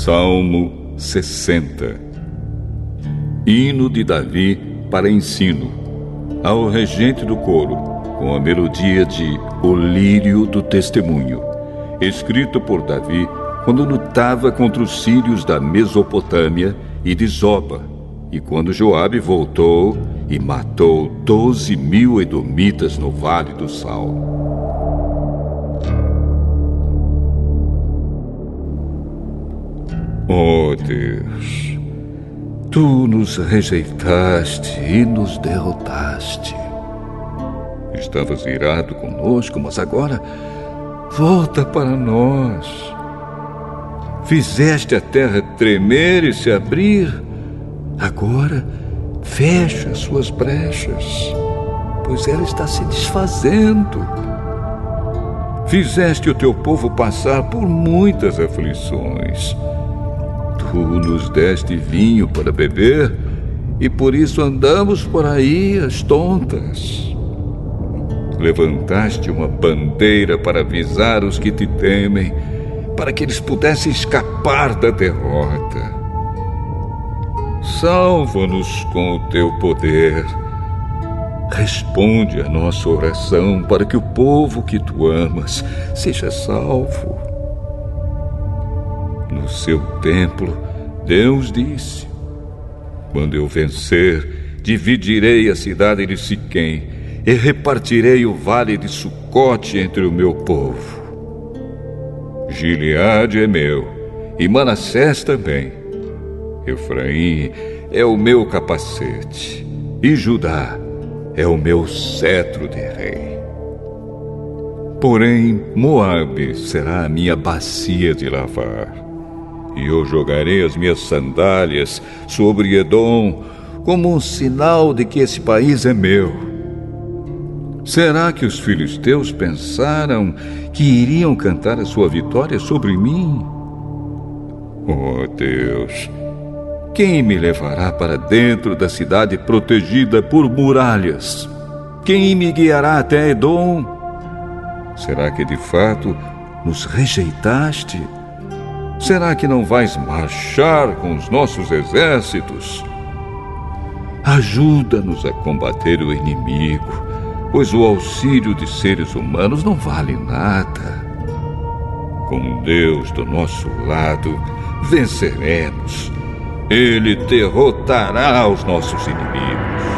Salmo 60 Hino de Davi para ensino ao regente do coro, com a melodia de O Lírio do Testemunho, escrito por Davi quando lutava contra os sírios da Mesopotâmia e de Zoba, e quando Joabe voltou e matou doze mil edomitas no Vale do Sal. Oh Deus, Tu nos rejeitaste e nos derrotaste. Estavas irado conosco, mas agora volta para nós. Fizeste a terra tremer e se abrir. Agora fecha suas brechas, pois ela está se desfazendo. Fizeste o teu povo passar por muitas aflições Tu nos deste vinho para beber e por isso andamos por aí as tontas. Levantaste uma bandeira para avisar os que te temem, para que eles pudessem escapar da derrota. Salva-nos com o teu poder. Responde a nossa oração para que o povo que tu amas seja salvo no seu templo, Deus disse: Quando eu vencer, dividirei a cidade de Siquém e repartirei o vale de Sucote entre o meu povo. Gileade é meu, e Manassés também. Efraim é o meu capacete, e Judá é o meu cetro de rei. Porém, Moabe será a minha bacia de lavar e eu jogarei as minhas sandálias sobre Edom como um sinal de que esse país é meu. Será que os filisteus pensaram que iriam cantar a sua vitória sobre mim? Oh Deus, quem me levará para dentro da cidade protegida por muralhas? Quem me guiará até Edom? Será que de fato nos rejeitaste? Será que não vais marchar com os nossos exércitos? Ajuda-nos a combater o inimigo, pois o auxílio de seres humanos não vale nada. Com Deus do nosso lado, venceremos. Ele derrotará os nossos inimigos.